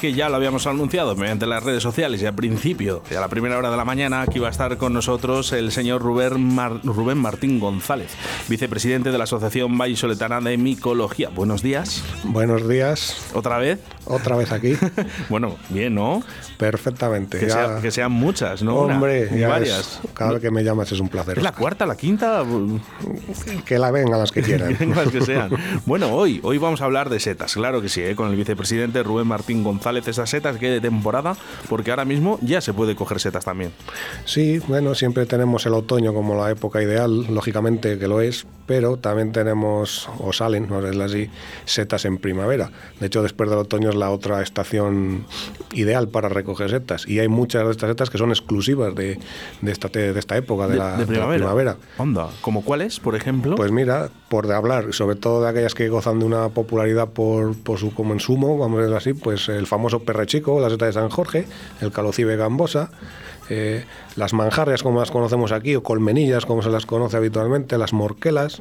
Que ya lo habíamos anunciado mediante las redes sociales y al principio, y a la primera hora de la mañana, aquí va a estar con nosotros el señor Rubén, Rubén Martín González, vicepresidente de la Asociación Vallisoletana de Micología. Buenos días. Buenos días. ¿Otra vez? Otra vez aquí. bueno, bien, ¿no? Perfectamente. Que, sean muchas, ¿no? Hombre, varias. cada vez que me llamas es un placer. ¿Es la cuarta, la quinta? que la vengan las que quieran. las que sean. Bueno, hoy, hoy vamos a hablar de setas, claro que sí, ¿eh? con el vicepresidente Rubén Martín González, esas setas que de temporada, porque ahora mismo ya se puede coger setas también. Sí, bueno, siempre tenemos el otoño como la época ideal, lógicamente que lo es, pero también tenemos, o salen, no es así, setas en primavera. De hecho, después del otoño es la otra estación ideal para recoger setas. Y hay muchas de estas setas que son exclusivas de, de, esta, de esta época, de, la, primavera. Onda, ¿como cuáles, por ejemplo? Pues mira, por hablar, sobre todo de aquellas que gozan de una popularidad por, por su consumo, vamos a decirlo así, pues el famoso perrechico, la seta de San Jorge, el calocibe gambosa, eh, las manjarrias como las conocemos aquí, o colmenillas como se las conoce habitualmente, las morquelas,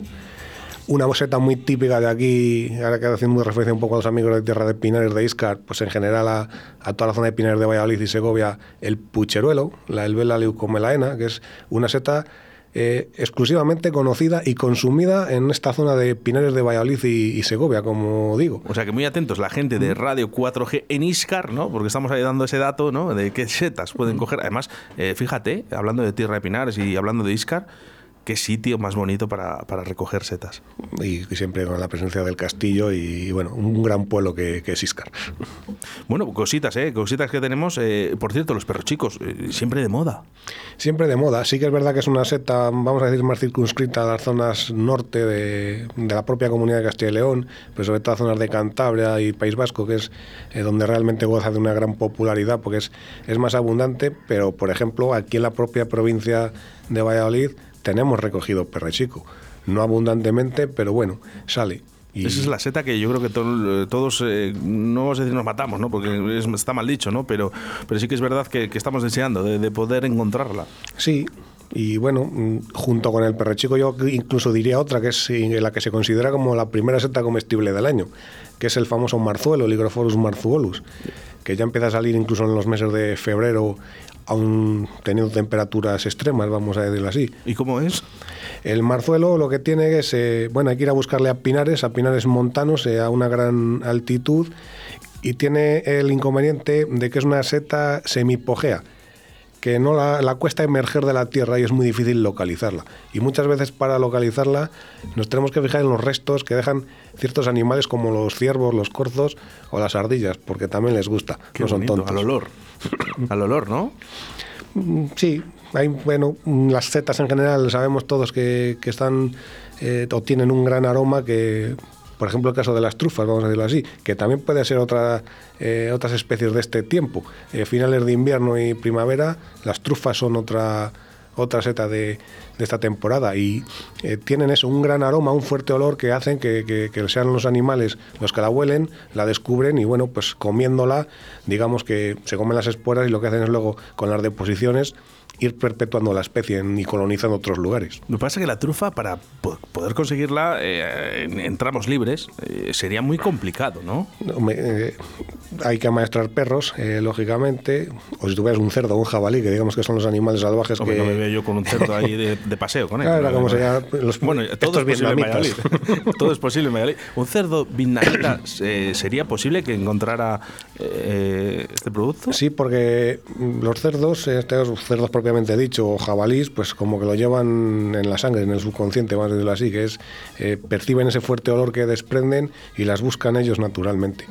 una seta muy típica de aquí, ahora que haciendo referencia un poco a los amigos de tierra de Pinares de Iscar, pues en general a, toda la zona de Pinares de Valladolid y Segovia, el pucheruelo, la elvela leucomelaena, que es una seta eh, exclusivamente conocida y consumida en esta zona de Pinares de Valladolid y, Segovia, como digo. O sea que muy atentos la gente de Radio 4G en Iscar, ¿no? Porque estamos ahí dando ese dato, ¿no? De qué setas pueden coger. Además, eh, fíjate, hablando de Tierra de Pinares y hablando de Iscar, qué sitio más bonito para, recoger setas. Y, siempre con la presencia del castillo y, bueno, un gran pueblo que, es Iscar. Bueno, cositas, ¿eh? Cositas que tenemos. Eh, por cierto, los perros chicos, eh, siempre de moda. Siempre de moda. Sí que es verdad que es una seta, vamos a decir, más circunscrita a las zonas norte de, la propia comunidad de Castilla y León, pero sobre todo a zonas de Cantabria y País Vasco, que es eh, donde realmente goza de una gran popularidad porque es, es más abundante, pero por ejemplo, aquí en la propia provincia de Valladolid, tenemos recogido perrechico. No abundantemente, pero bueno, sale. Y... Esa es la seta que yo creo que todos, eh, no vamos a decir nos matamos, ¿no? porque está mal dicho, ¿no? pero, pero sí que es verdad que, estamos deseando de, poder encontrarla. Sí, y bueno, mm, junto con el perrechico yo incluso diría otra, que es la que se considera como la primera seta comestible del año, que es el famoso marzuelo, Ligrophorus marzuolus, que ya empieza a salir incluso en los meses de febrero aún teniendo temperaturas extremas, vamos a decirlo así. ¿Y cómo es? El marzuelo lo que tiene es, eh, bueno, hay que ir a buscarle a pinares, a pinares montanos, eh, a una gran altitud, y tiene el inconveniente de que es una seta semipogea que no la, cuesta emerger de la tierra y es muy difícil localizarla. Y muchas veces para localizarla nos tenemos que fijar en los restos que dejan ciertos animales como los ciervos, los corzos o las ardillas, porque también les gusta. no son tontos. Al olor. al olor, ¿no? Mm, sí, hay, bueno, las setas en general sabemos todos que, están eh, o tienen un gran aroma que por ejemplo, el caso de las trufas, vamos a decirlo así, que también puede ser otra, eh, otras especies de este tiempo. Eh, finales de invierno y primavera, las trufas son otra, otra seta de, esta temporada y eh, tienen eso, un gran aroma, un fuerte olor que hacen que, que, sean los animales los que la huelen, la descubren y bueno, pues comiéndola, digamos que se comen las esporas y lo que hacen es luego con las deposiciones ir perpetuando la especie y colonizando otros lugares. Lo que pasa es que la trufa, para poder conseguirla eh, en, tramos libres, eh, sería muy complicado, ¿no? Eh, hay que amaestrar perros, lógicamente, o si tuvieras un cerdo o un jabalí, que digamos que son los animales salvajes que... no me veo yo con un cerdo ahí de, paseo con él. Claro, como sería los, bueno, todo es posible en todo es posible en Valladolid. ¿Un cerdo vietnamita sería posible que encontrara este producto? Sí, porque los cerdos, estos cerdos propios dicho, o jabalís, pues como que lo llevan en la sangre, en el subconsciente, a decirlo así, que es, eh, perciben ese fuerte olor que desprenden y las buscan ellos naturalmente.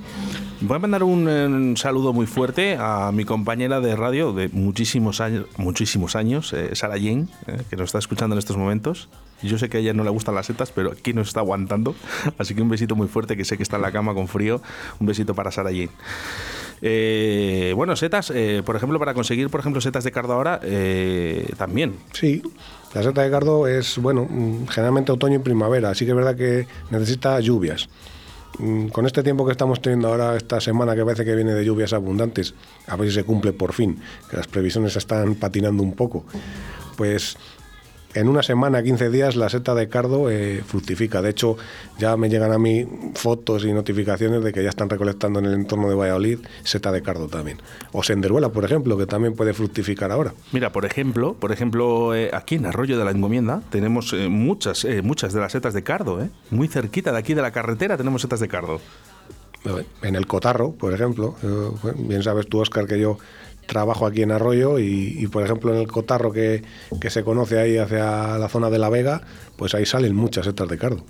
Voy a mandar un, saludo muy fuerte a mi compañera de radio de muchísimos años, muchísimos años eh, Sara Jane, eh, que nos está escuchando en estos momentos. Yo sé que a ella no le gustan las setas, pero aquí nos está aguantando. Así que un besito muy fuerte, que sé que está en la cama con frío. Un besito para Sara Jane. Eh, bueno, setas, eh, por ejemplo, para conseguir, por ejemplo, setas de cardo ahora, eh, también. Sí, la seta de cardo es, bueno, mm, generalmente otoño y primavera, así que es verdad que necesita lluvias. Mm, con este tiempo que estamos teniendo ahora, esta semana que parece que viene de lluvias abundantes, a ver si se cumple por fin, que las previsiones están patinando un poco, pues en una semana, 15 días, la seta de cardo eh, fructifica. De hecho, ya me llegan a mí fotos y notificaciones de que ya están recolectando en el entorno de Valladolid seta de cardo también. O senderuela, por ejemplo, que también puede fructificar ahora. Mira, por ejemplo, por ejemplo eh, aquí en Arroyo de la Encomienda tenemos eh, muchas, muchas de las setas de cardo. Muy cerquita de aquí de la carretera tenemos setas de cardo. En el Cotarro, por ejemplo, bien sabes tú, Oscar, que yo trabajo aquí en Arroyo y, por ejemplo en el Cotarro que, se conoce ahí hacia la zona de La Vega, pues ahí salen muchas setas de cardo.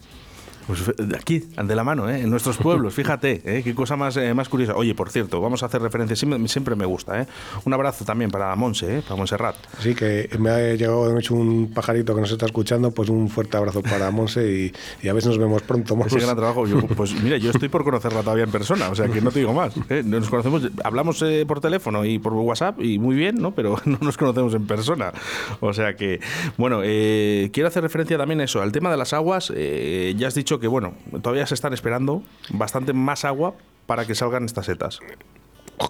Pues de aquí, de la mano, ¿eh? en nuestros pueblos, fíjate, ¿eh? qué cosa más, eh, más curiosa. Oye, por cierto, vamos a hacer referencia, siempre, siempre me gusta. ¿eh? Un abrazo también para Monse, ¿eh? para Monserrat. Sí, que me ha llegado, me hecho un pajarito que nos está escuchando, pues un fuerte abrazo para Monse y, y a ver si nos vemos pronto. Ese gran trabajo. pues mira, yo estoy por conocerla todavía en persona, o sea que no te digo más. Nos conocemos, hablamos por teléfono y por WhatsApp y muy bien, ¿no? Pero no nos conocemos en persona. O sea que, bueno, quiero hacer referencia también a eso, al tema de las aguas. ya has dicho que, bueno, todavía se están esperando bastante más agua para que salgan estas setas.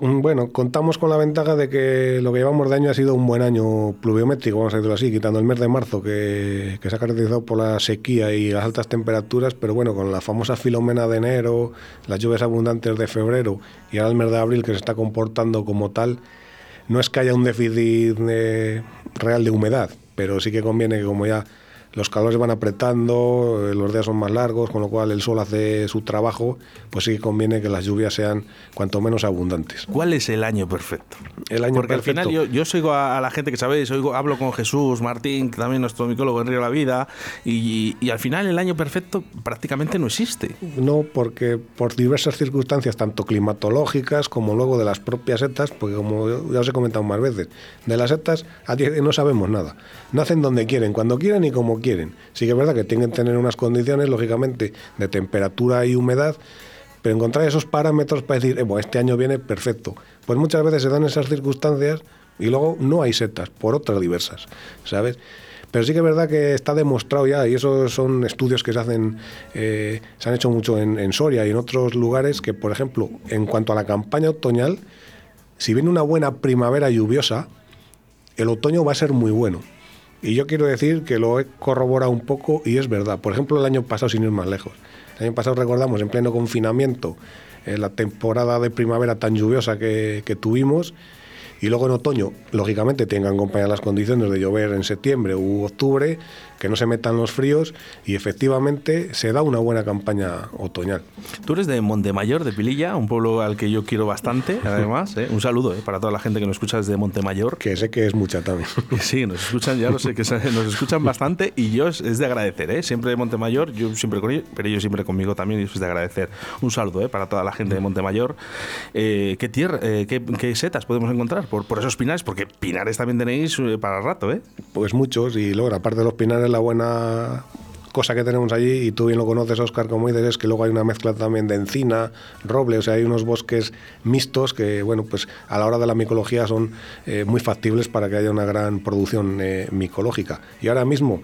Bueno, contamos con la ventaja de que lo que llevamos de año ha sido un buen año pluviométrico, vamos a decirlo así, quitando el mes de marzo que, que, se ha caracterizado por la sequía y las altas temperaturas, pero bueno, con la famosa filomena de enero, las lluvias abundantes de febrero y ahora el mes de abril que se está comportando como tal, no es que haya un déficit eh, real de humedad, pero sí que conviene que como ya los calores van apretando, eh, los días son más largos, con lo cual el sol hace su trabajo, pues sí que conviene que las lluvias sean cuanto menos abundantes. ¿Cuál es el año perfecto? El año Porque al final yo, yo sigo a, la gente que sabéis, oigo, hablo con Jesús Martín, también nuestro micólogo en Río La Vida, y, y, al final el año perfecto prácticamente no existe. No, porque por diversas circunstancias, tanto climatológicas como luego de las propias setas, porque como ya os he comentado más veces, de las setas no sabemos nada. Nacen donde quieren, cuando quieren y como quieren Sí que es verdad que tienen que tener unas condiciones, lógicamente, de temperatura y humedad, pero encontrar esos parámetros para decir, eh, este año viene perfecto. Pues muchas veces se dan esas circunstancias y luego no hay setas, por otras diversas, ¿sabes? Pero sí que es verdad que está demostrado ya, y esos son estudios que se hacen, eh, se han hecho mucho en, en Soria y en otros lugares, que por ejemplo, en cuanto a la campaña otoñal, si viene una buena primavera lluviosa, el otoño va a ser muy bueno. Y yo quiero decir que lo he corroborado un poco y es verdad. Por ejemplo, el año pasado, sin ir más lejos. El año pasado recordamos, en pleno confinamiento, eh, la temporada de primavera tan lluviosa que, que tuvimos y luego en otoño, lógicamente, tengan acompañar las condiciones de llover en septiembre u octubre, que no se metan los fríos y efectivamente se da una buena campaña otoñal. Tú eres de Montemayor, de Pililla, un pueblo al que yo quiero bastante, además. ¿eh? Un saludo ¿eh? para toda la gente que nos escucha desde Montemayor. Que sé que es mucha también. Sí, nos escuchan, ya lo sé, que nos escuchan bastante y yo es, de agradecer. ¿eh? Siempre de Montemayor, yo siempre con ellos, pero ellos siempre conmigo también y es de agradecer. Un saludo ¿eh? para toda la gente de Montemayor. Eh, ¿Qué tierra, eh, qué, setas podemos encontrar por, por esos pinares? Porque pinares también tenéis para rato, ¿eh? Pues muchos y luego, aparte de los pinares, la buena cosa que tenemos allí, y tú bien lo conoces, Oscar, como dices, es que luego hay una mezcla también de encina, roble, o sea, hay unos bosques mixtos que, bueno, pues a la hora de la micología son eh, muy factibles para que haya una gran producción eh, micológica. Y ahora mismo,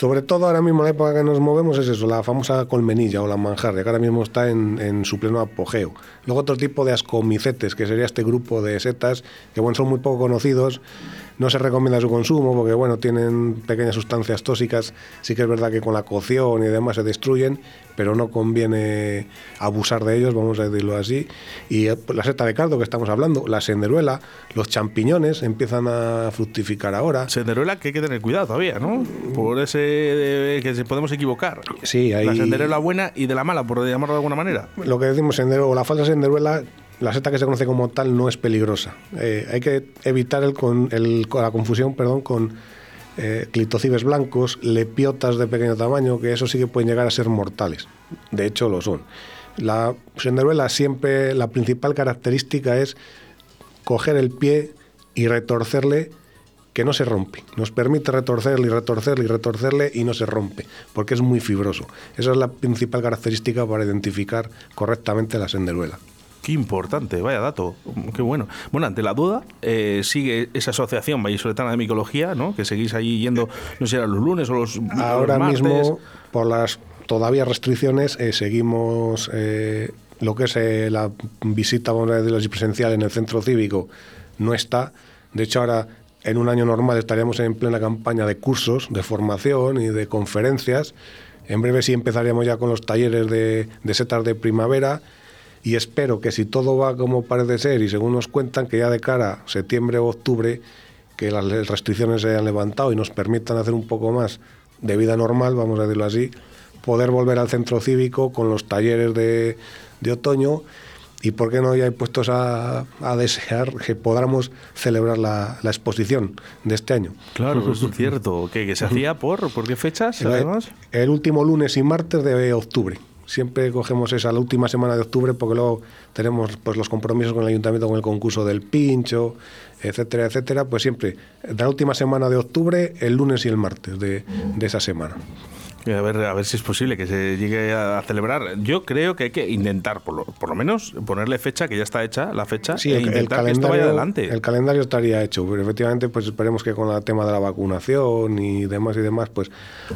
sobre todo ahora mismo en la época que nos movemos es eso, la famosa colmenilla o la manjarria, que ahora mismo está en, en, su pleno apogeo. Luego otro tipo de ascomicetes, que sería este grupo de setas, que bueno, son muy poco conocidos, no se recomienda su consumo porque bueno, tienen pequeñas sustancias tóxicas. Sí que es verdad que con la cocción y demás se destruyen, pero no conviene abusar de ellos, vamos a decirlo así. Y eh, pues, la seta de cardo que estamos hablando, la senderuela, los champiñones empiezan a fructificar ahora. Senderuela que hay que tener cuidado todavía, ¿no? Por ese que se podemos equivocar. Sí, hay... La senderuela buena y de la mala, por llamarlo de alguna manera. Lo que decimos senderuela, la falsa senderuela la seta que se conoce como tal no es peligrosa. Eh, hay que evitar el, con, el, la confusión perdón, con eh, clitocibes blancos, lepiotas de pequeño tamaño, que eso sí que pueden llegar a ser mortales. De hecho, lo son. La senderuela siempre, la principal característica es coger el pie y retorcerle que no se rompe. Nos permite retorcerle y retorcerle y retorcerle y no se rompe, porque es muy fibroso. Esa es la principal característica para identificar correctamente la senderuela. Qué importante, vaya dato, qué bueno. Bueno, ante la duda, eh, sigue esa asociación vallisoletana de micología, ¿no? Que seguís ahí yendo, no sé, los lunes o los Ahora mismo, por las todavía restricciones, eh, seguimos eh, lo que es la visita, a decirlo presencial en el centro cívico, no está. De hecho, ahora en un año normal estaríamos en plena campaña de cursos, de formación y de conferencias. En breve sí empezaríamos ya con los talleres de, de setas de primavera y espero que si todo va como parece ser y según nos cuentan que ya de cara a septiembre o octubre que las restricciones se hayan levantado y nos permitan hacer un poco más de vida normal, vamos a decirlo así, poder volver al centro cívico con los talleres de, de otoño y por qué no ya puestos a, a desear que podamos celebrar la, la, exposición de este año. Claro, eso es cierto. ¿Qué, que se hacía por, por qué fechas, el, además? El último lunes y martes de octubre. Siempre cogemos esa la última semana de octubre porque luego tenemos pues los compromisos con el ayuntamiento con el concurso del pincho, etcétera, etcétera. Pues siempre la última semana de octubre, el lunes y el martes de, de esa semana. A ver, a ver si es posible que se llegue a celebrar. Yo creo que hay que intentar, por lo, por lo menos, ponerle fecha, que ya está hecha la fecha, sí, e el, intentar el que esto vaya adelante. El calendario estaría hecho, pero efectivamente, pues esperemos que con el tema de la vacunación y demás y demás, pues,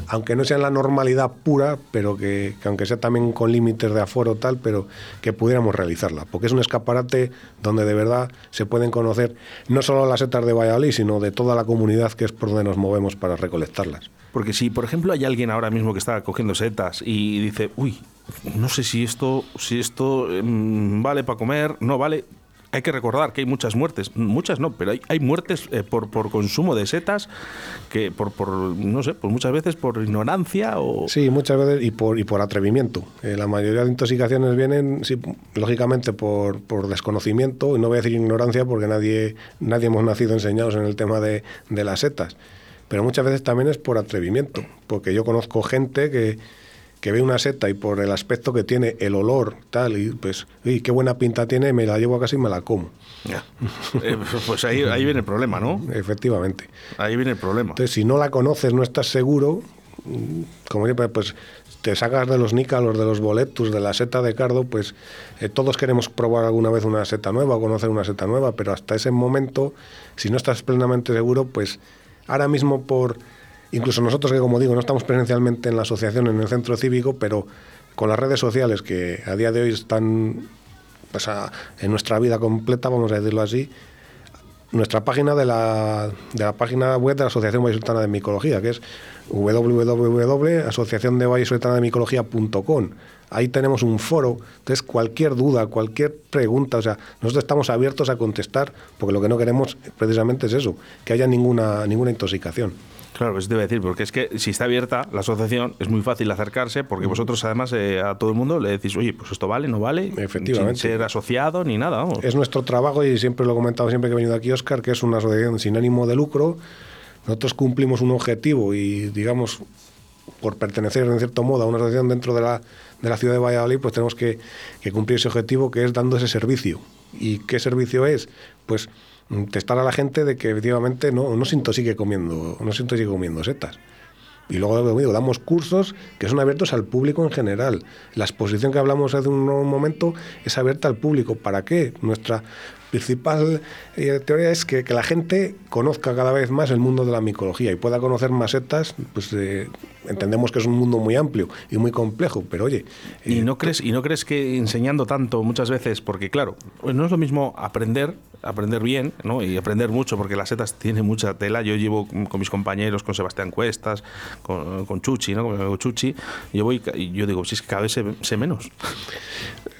aunque no sea en la normalidad pura, pero que, que aunque sea también con límites de aforo tal, pero que pudiéramos realizarla, porque es un escaparate donde de verdad se pueden conocer no solo las setas de Valladolid, sino de toda la comunidad que es por donde nos movemos para recolectarlas. Porque si, por ejemplo, hay alguien ahora mismo que está cogiendo setas y dice, uy, no sé si esto, si esto mmm, vale para comer, no vale. Hay que recordar que hay muchas muertes, muchas no, pero hay, hay muertes eh, por, por consumo de setas que por, por, no sé, pues muchas veces por ignorancia o... Sí, muchas veces y por, y por atrevimiento. Eh, la mayoría de intoxicaciones vienen, sí, lógicamente, por, por desconocimiento, y no voy a decir ignorancia porque nadie, nadie hemos nacido enseñados en el tema de, de las setas pero muchas veces también es por atrevimiento, porque yo conozco gente que, que ve una seta y por el aspecto que tiene, el olor, tal, y pues, uy, qué buena pinta tiene, me la llevo a casa y me la como. Ya. Eh, pues ahí, ahí viene el problema, ¿no? Efectivamente. Ahí viene el problema. Entonces, si no la conoces, no estás seguro, como siempre, pues te sacas de los nícalos, de los boletus, de la seta de cardo, pues eh, todos queremos probar alguna vez una seta nueva o conocer una seta nueva, pero hasta ese momento, si no estás plenamente seguro, pues ahora mismo por, incluso nosotros que como digo, no estamos presencialmente en la asociación, en el centro cívico, pero con las redes sociales que a día de hoy están pues, a, en nuestra vida completa, vamos a decirlo así, nuestra página de la, de la página web de la Asociación Vallisoletana de Micología, que es www.asociaciondevallisoletanaDemicología.com. Ahí tenemos un foro, entonces cualquier duda, cualquier pregunta, o sea, nosotros estamos abiertos a contestar, porque lo que no queremos precisamente es eso, que haya ninguna, ninguna intoxicación. Claro, eso te iba a decir, porque es que si está abierta la asociación es muy fácil acercarse, porque vosotros además eh, a todo el mundo le decís, oye, pues esto vale, no vale, Efectivamente. sin ser asociado ni nada. Vamos. Es nuestro trabajo y siempre lo he comentado siempre que he venido aquí, Oscar, que es una asociación sin ánimo de lucro. Nosotros cumplimos un objetivo y, digamos, por pertenecer en cierto modo a una asociación dentro de la, de la ciudad de Valladolid, pues tenemos que, cumplir ese objetivo que es dando ese servicio. ¿Y qué servicio es? Pues testar a la gente de que efectivamente no, no se intoxique comiendo, no se intoxique comiendo setas. Y luego damos cursos que son abiertos al público en general. La exposición que hablamos hace un momento es abierta al público. ¿Para qué? Nuestra principal eh, teoría es que, que, la gente conozca cada vez más el mundo de la micología y pueda conocer más setas. Pues eh, entendemos que es un mundo muy amplio y muy complejo, pero oye. Eh, ¿Y, no crees, ¿Y no crees que enseñando tanto muchas veces, porque claro, pues no es lo mismo aprender, aprender bien ¿no? y aprender mucho, porque las setas tienen mucha tela. Yo llevo con mis compañeros, con Sebastián Cuestas, con, con Chuchi, ¿no? con Chuchi, yo voy y yo digo, si es que cada vez sé, sé menos.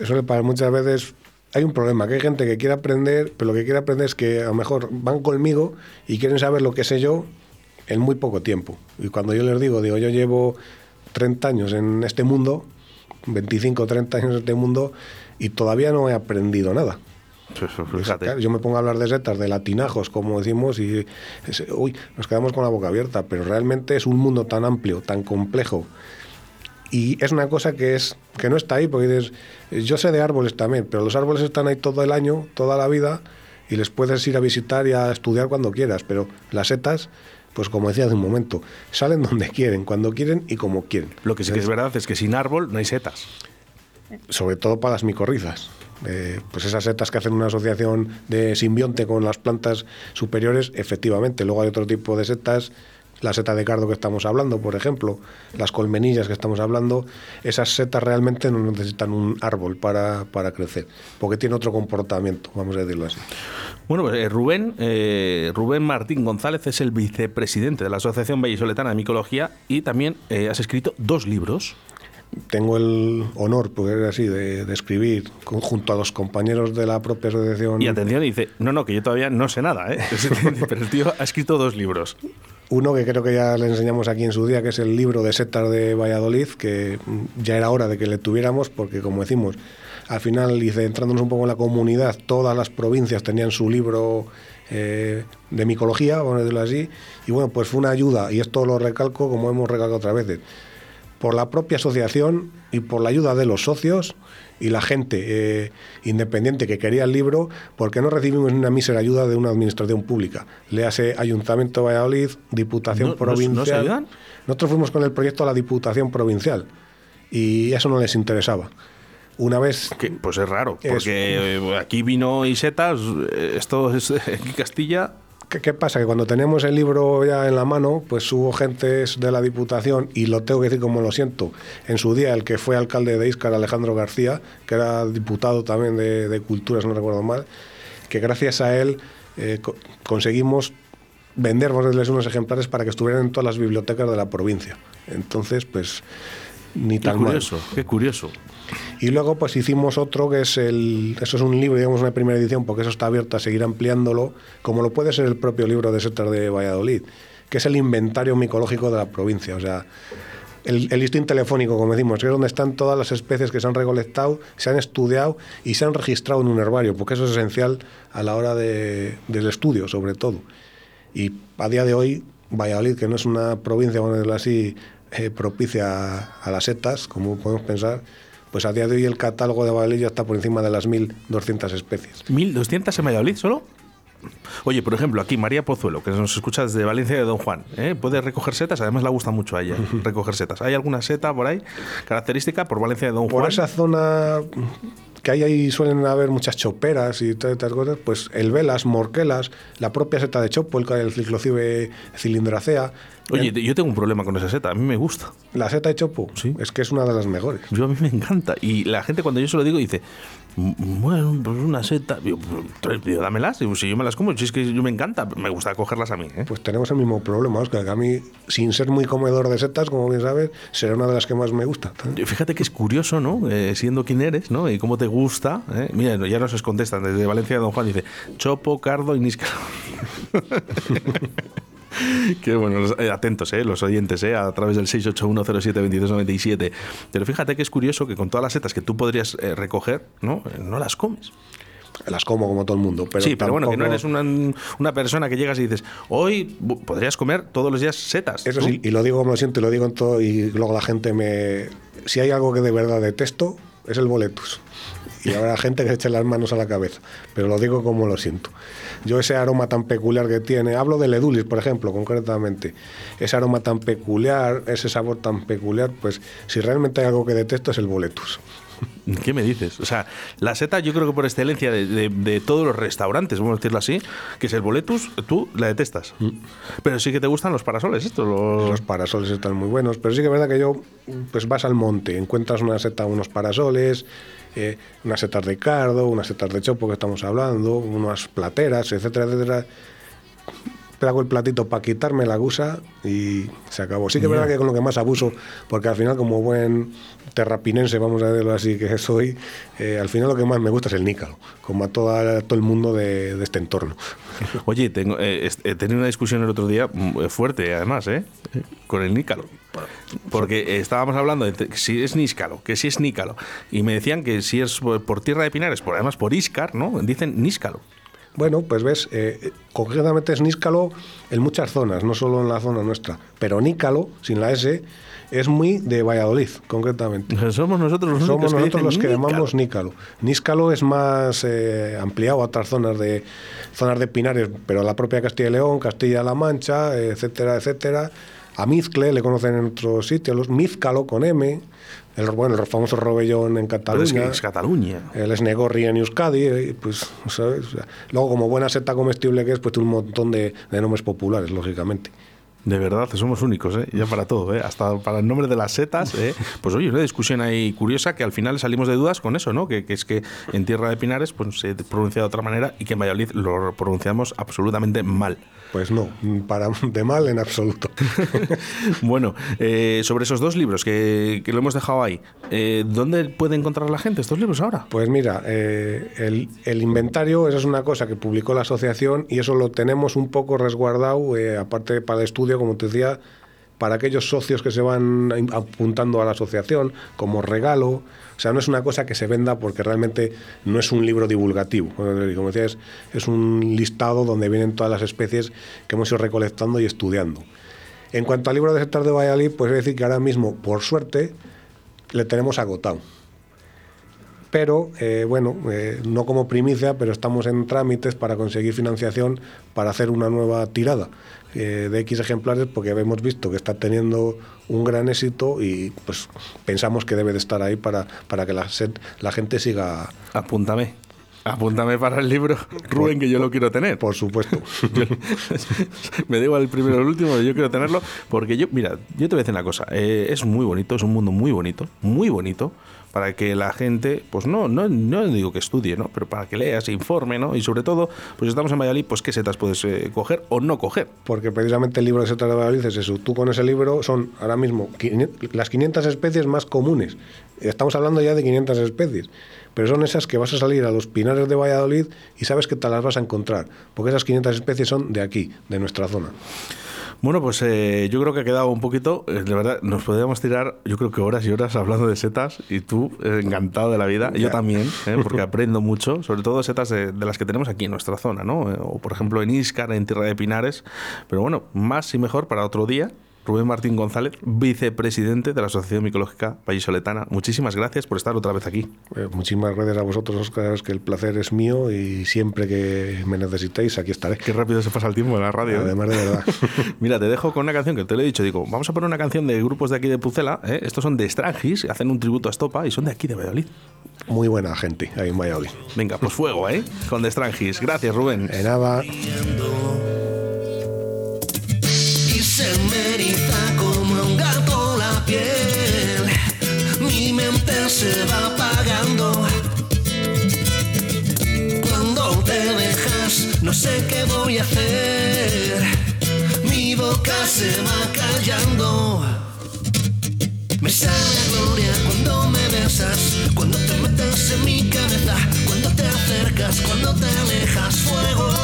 Eso para muchas veces hay un problema, que hay gente que quiere aprender, pero lo que quiere aprender es que a lo mejor van conmigo y quieren saber lo que sé yo en muy poco tiempo. Y cuando yo les digo, digo, yo llevo 30 años en este mundo, 25 o 30 años en este mundo, y todavía no he aprendido nada. Fíjate. Yo me pongo a hablar de setas, de latinajos, como decimos, y es, uy, nos quedamos con la boca abierta, pero realmente es un mundo tan amplio, tan complejo, y es una cosa que es que no está ahí porque dices yo sé de árboles también pero los árboles están ahí todo el año toda la vida y les puedes ir a visitar y a estudiar cuando quieras pero las setas pues como decía hace un momento salen donde quieren cuando quieren y como quieren. Lo que sí que es verdad es que sin árbol no hay setas. Sobre todo para las micorrizas. Eh, pues esas setas que hacen una asociación de simbionte con las plantas superiores efectivamente luego hay otro tipo de setas la seta de cardo que estamos hablando, por ejemplo, las colmenillas que estamos hablando, esas setas realmente no necesitan un árbol para, para crecer, porque tiene otro comportamiento, vamos a decirlo así. Bueno, pues, eh, Rubén, eh, Rubén Martín González es el vicepresidente de la Asociación Vallisoletana de Micología y también eh, has escrito dos libros. Tengo el honor, poder así, de, de escribir con- junto a los compañeros de la propia asociación. Y atención, dice, no, no, que yo todavía no sé nada, ¿eh? pero el tío ha escrito dos libros. Uno que creo que ya le enseñamos aquí en su día, que es el libro de setas de Valladolid, que ya era hora de que le tuviéramos, porque como decimos, al final, y centrándonos un poco en la comunidad, todas las provincias tenían su libro eh, de micología, vamos a decirlo así, y bueno, pues fue una ayuda, y esto lo recalco como hemos recalcado otras veces, por la propia asociación y por la ayuda de los socios y la gente eh, independiente que quería el libro, porque no recibimos ni una mísera ayuda de una administración pública. Léase Ayuntamiento de Valladolid, Diputación ¿No- no- Provincial. no se ayudan? Nosotros fuimos con el proyecto a la Diputación Provincial y eso no les interesaba. Una vez Que, pues es raro, porque eh, aquí vino y setas, eh, esto es aquí Castilla. ¿Qué, qué pasa? Que cuando teníamos el libro ya en la mano, pues hubo gentes de la Diputación, y lo tengo que decir como lo siento, en su día el que fue alcalde de Íscar, Alejandro García, que era diputado también de, de Cultura, si no recuerdo mal, que gracias a él eh, co- conseguimos vender decirles, unos ejemplares para que estuvieran en todas las bibliotecas de la provincia. Entonces, pues ni Qué tan mal. curioso, qué curioso. Y luego pues hicimos otro que es el... Eso es un libro, digamos, una primera edición, porque eso está abierto a seguir ampliándolo, como lo puede ser el propio libro de Setas de Valladolid, que es el inventario micológico de la provincia. O sea, el, el listín telefónico, como decimos, que es donde están todas las especies que se han recolectado, se han estudiado y se han registrado en un herbario, porque eso es esencial a la hora de- del estudio, sobre todo. Y a día de hoy, Valladolid, que no es una provincia, vamos a decirlo así, eh, propicia a, a las setas, como podemos pensar, pues a día de hoy el catálogo de Valladolid ya está por encima de las 1.200 especies. ¿1.200 en Valladolid solo? Oye, por ejemplo, aquí María Pozuelo, que nos escucha desde Valencia de Don Juan, ¿eh? puede recoger setas, además le gusta mucho a ella recoger setas. ¿Hay alguna seta por ahí característica por Valencia de Don Por Juan? esa zona que ahí, ahí suelen haber muchas choperas y todas estas cosas, pues el velas, morquelas, la propia seta de chopo, el, el ciclocibe cilindracea. Oye, yo tengo un problema con esa seta, a mí me gusta. La seta de chopo Sí. es que es una de las mejores. Yo a mí me encanta. Y la gente cuando yo se lo digo dice, "Mm, bueno, pues una seta. Digo, "Pues, digo, dámelas. Si yo me las como, si es que yo me encanta, me gusta cogerlas a mí. ¿eh? Pues tenemos el mismo problema, Oscar, que a mí, sin ser muy comedor de setas, como bien sabes, será una de las que más me gusta. Fíjate que es curioso, ¿no? Eh, siendo quien eres, ¿no? Y cómo te gusta. ¿eh? Mira, ya nos contestan desde Valencia Don Juan. Dice, Chopo, Cardo y Níscaro. Qué bueno, los- eh, atentos, eh, los oyentes, eh, a través del 681072297. Pero fíjate que es curioso que con todas las setas que tú podrías eh, recoger, ¿no? No las comes. Las como como todo el mundo. Pero sí, pero bueno, que no tampoco- eres una, una persona que llegas y dices, hoy podrías comer todos los días setas. Eso ¿tú? sí, y lo digo como lo siento y lo digo en todo, y luego la gente me... Si hay algo que de verdad detesto, es el boletus. Y habrá gente que eche las manos a la cabeza, pero lo digo como lo siento. Yo ese aroma tan peculiar que tiene, hablo del edulis, por ejemplo, concretamente, ese aroma tan peculiar, ese sabor tan peculiar, pues si realmente hay algo que detesto es el boletus. ¿Qué me dices? O sea, la seta yo creo que por excelencia de, de- de todos los restaurantes, vamos a decirlo así, que es el boletus, tú la detestas. Pero sí que te gustan los parasoles, estos, los... Los parasoles están muy buenos, pero sí que es verdad que yo, pues vas al monte, encuentras una seta, unos parasoles, eh, unas setas de cardo, unas setas de chopo que estamos hablando, unas plateras, etcétera, etcétera. Hago el platito para quitarme la gusa y se acabó. Sí que es verdad que con lo que más abuso, porque al final como buen terrapinense, vamos a decirlo así, que soy, eh, al final lo que más me gusta es el nícalo, como a toda, todo el mundo de, de este entorno. Oye, tengo, eh, he tenido una discusión el otro día mm, fuerte, además, ¿eh? con el nícalo. Porque eh, estábamos hablando de si es níscalo, que si es nícalo. Y me decían que si es por, por tierra de pinares, por, además por Iscar, ¿no? Dicen níscalo. Bueno, pues ves, eh, concretamente es níscalo en muchas zonas, no solo en la zona nuestra, pero nícalo, sin la S, es muy de Valladolid, concretamente. Somos nosotros los Somos que nosotros dicen los que nícalo. llamamos nícalo. Níscalo es más eh, ampliado a otras zonas de zonas de pinares, pero la propia Castilla y León, Castilla-La Mancha, etcétera, etcétera. A Mizcle le conocen en otros sitios, los Mizcalo con M, el, bueno, el famoso Robellón en Pero Cataluña. es que es Cataluña. El Esnegorri en Euskadi, eh, pues, ¿sabes? Luego, como buena seta comestible que es, pues tiene un montón de, de nombres populares, lógicamente. De verdad, somos únicos, ¿eh? ya para todo, ¿eh? hasta para el nombre de las setas. ¿eh? Pues oye, una discusión ahí curiosa que al final salimos de dudas con eso, ¿no? Que, es que en Tierra de Pinares pues, se pronuncia de otra manera y que en Valladolid lo pronunciamos absolutamente mal. Pues no, para, de mal en absoluto. bueno, eh, sobre esos dos libros que, lo hemos dejado ahí, eh, ¿dónde puede encontrar la gente estos libros ahora? Pues mira, el, el, inventario, esa es una cosa que publicó la asociación y eso lo tenemos un poco resguardado, aparte para el estudio como te decía, para aquellos socios que se van apuntando a la asociación como regalo. O sea, no es una cosa que se venda porque realmente no es un libro divulgativo. Como decía, es, un listado donde vienen todas las especies que hemos ido recolectando y estudiando. En cuanto al libro de sector de Valladolid, pues es decir que ahora mismo, por suerte, le tenemos agotado. Pero, eh, bueno, eh, no como primicia, pero estamos en trámites para conseguir financiación para hacer una nueva tirada. Eh, de X ejemplares porque hemos visto que está teniendo un gran éxito y pues pensamos que debe de estar ahí para, para que la, la gente siga. Apúntame. Apúntame para el libro, Rubén, que yo lo quiero tener. Por supuesto. Me digo el primero o el último, yo quiero tenerlo, porque yo, mira, yo te voy a decir una cosa, eh, es muy bonito, es un mundo muy bonito, muy bonito, para que la gente, pues no, no, no digo que estudie, ¿no? Pero para que lea, se informe, ¿no? Y sobre todo, pues estamos en Valladolid, pues qué setas puedes eh, coger o no coger. Porque precisamente el libro de setas de Valladolid es eso. Tú con ese libro son ahora mismo las 500 especies más comunes. Estamos hablando ya de 500 especies pero son esas que vas a salir a los pinares de Valladolid y sabes que te las vas a encontrar, porque esas 500 especies son de aquí, de nuestra zona. Bueno, pues eh, yo creo que ha quedado un poquito, eh, de verdad, nos podríamos tirar, yo creo que horas y horas hablando de setas y tú eh, encantado de la vida, yo también, porque aprendo mucho, sobre todo setas de, las que tenemos aquí en nuestra zona, ¿no? O por ejemplo en Íscar, en Tierra de Pinares, pero bueno, más y mejor para otro día. Rubén Martín González, vicepresidente de la Asociación Micológica Vallisoletana. Muchísimas gracias por estar otra vez aquí. Eh, muchísimas gracias a vosotros, Oscar, que el placer es mío y siempre que me necesitéis, aquí estaré. Qué rápido se pasa el tiempo en la radio. ¿eh? Además, de verdad. Mira, te dejo con una canción que te lo he dicho. Digo, vamos a poner una canción de grupos de aquí de Pucela. ¿eh? Estos son de Strangis, hacen un tributo a Estopa y son de aquí de Valladolid. Muy buena gente ahí en Valladolid. Venga, pues fuego, ¿eh? Con The Strangis. Gracias, Rubén. De nada. Mi mente se va apagando. Cuando te dejas, no sé qué voy a hacer. Mi boca se va callando. Me sale gloria cuando me besas, cuando te metes en mi cabeza, cuando te acercas, cuando te alejas, fuego,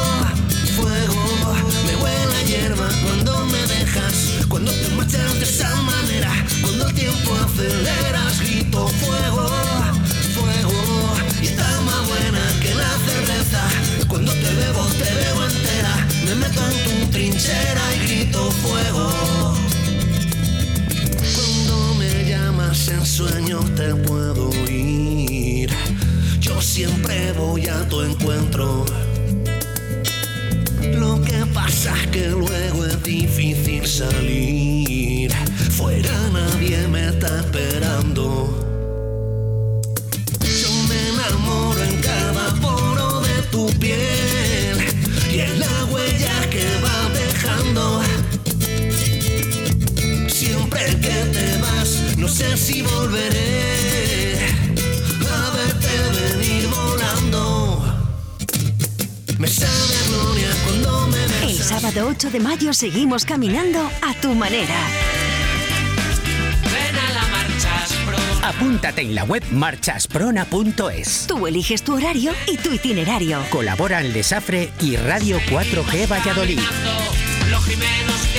me huele hierba cuando me dejas, cuando te marchas de esa manera, cuando el tiempo aceleras, grito fuego, fuego, y está más buena que la cerveza, cuando te bebo, te bebo entera, me meto en tu trinchera y grito fuego. Cuando me llamas en sueño te puedo oír, yo siempre voy a tu encuentro. Pasa que luego es difícil salir. Fuera nadie me está esperando. Yo me enamoro en cada poro de tu piel y en la huella que va dejando. Siempre que te vas, no sé si volveré sábado 8 de mayo seguimos caminando a tu manera. Ven a la Marchas. Apúntate en la web marchasprona.es. Tú eliges tu horario y tu itinerario. Colaboran Desafre y Radio 4G Valladolid. Los Jimenos